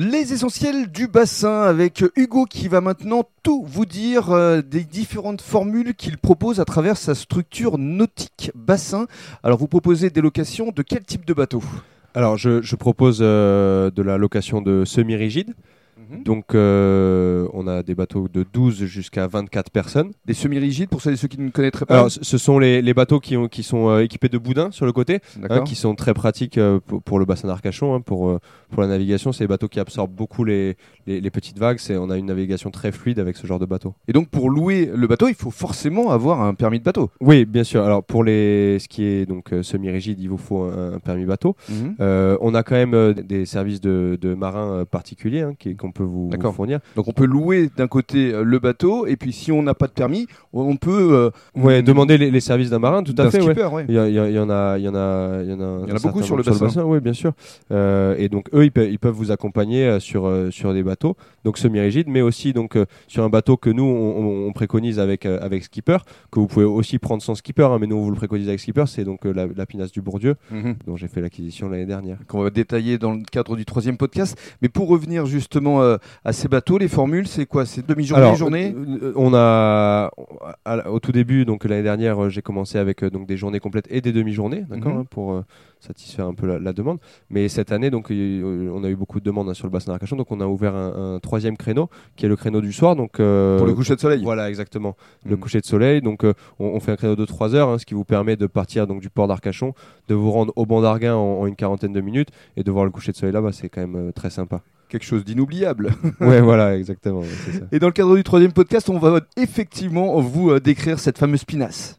Les essentiels du bassin avec Hugo qui va maintenant tout vous dire euh, des différentes formules qu'il propose à travers sa structure nautique bassin. Alors vous proposez des locations de quel type de bateau? Alors je, propose euh, de la location de semi-rigide. Mhm. Donc euh, on a des bateaux de 12 jusqu'à 24 personnes. Des semi-rigides pour celles et ceux qui ne connaîtraient pas Alors ce sont les, les bateaux qui, ont, qui sont euh, équipés de boudins sur le côté, hein, qui sont très pratiques euh, pour, pour le bassin d'Arcachon, hein, pour, euh, pour la navigation. C'est des bateaux qui absorbent beaucoup les, les, les petites vagues. On a une navigation très fluide avec ce genre de bateau. Et donc pour louer le bateau, il faut forcément avoir un permis de bateau. Oui, bien sûr. Alors pour les, ce qui est donc euh, semi-rigide, il vous faut un, un permis bateau. Euh, on a quand même euh, des services de, de marins euh, particuliers hein, qui- peut vous, fournir. Donc on peut louer d'un côté euh, le bateau et puis si on n'a pas de permis, on peut euh, Ouais, demander les, les services d'un marin, tout à fait. ouais. skipper, ouais. Il y, a- il y en a, il y en a, il y en a, un Il y en a certain beaucoup sur le bassin. Oui, bien sûr. Euh, et donc eux, ils, pe- ils peuvent vous accompagner euh, sur sur des bateaux, donc semi-rigides, mais aussi donc sur un bateau que nous on, on- on préconise avec avec skipper, que vous pouvez aussi prendre sans skipper, hein, mais nous on vous le préconise avec skipper. C'est donc la, la pinasse du Bourdieu, Mhm. dont j'ai fait l'acquisition l'année dernière. qu'on va détailler dans le cadre du troisième podcast. Mais pour revenir justement euh, à ces bateaux, les formules, c'est quoi? C'est demi-journée, Alors, journée? euh, on a au tout début, donc l'année dernière, euh, j'ai commencé avec euh, donc des journées complètes et des demi-journées, d'accord, Mhm. hein, pour euh, satisfaire un peu la, la demande. Mais cette année, donc, on a eu beaucoup de demandes hein, sur le bassin d'Arcachon, donc on a ouvert un, un troisième créneau, qui est le créneau du soir, donc euh, Pour le coucher de soleil Voilà, exactement. Le Mhm. coucher de soleil. Donc, on, on fait un créneau de 3 heures, hein, ce qui vous permet de partir donc du port d'Arcachon, de vous rendre au banc d'Arguin en, en une quarantaine de minutes et de voir le coucher de soleil là-bas. C'est quand même très sympa. Quelque chose d'inoubliable. ouais, voilà, exactement. ouais, c'est ça. Et dans le cadre du troisième podcast, on va effectivement vous euh, décrire cette fameuse pinasse.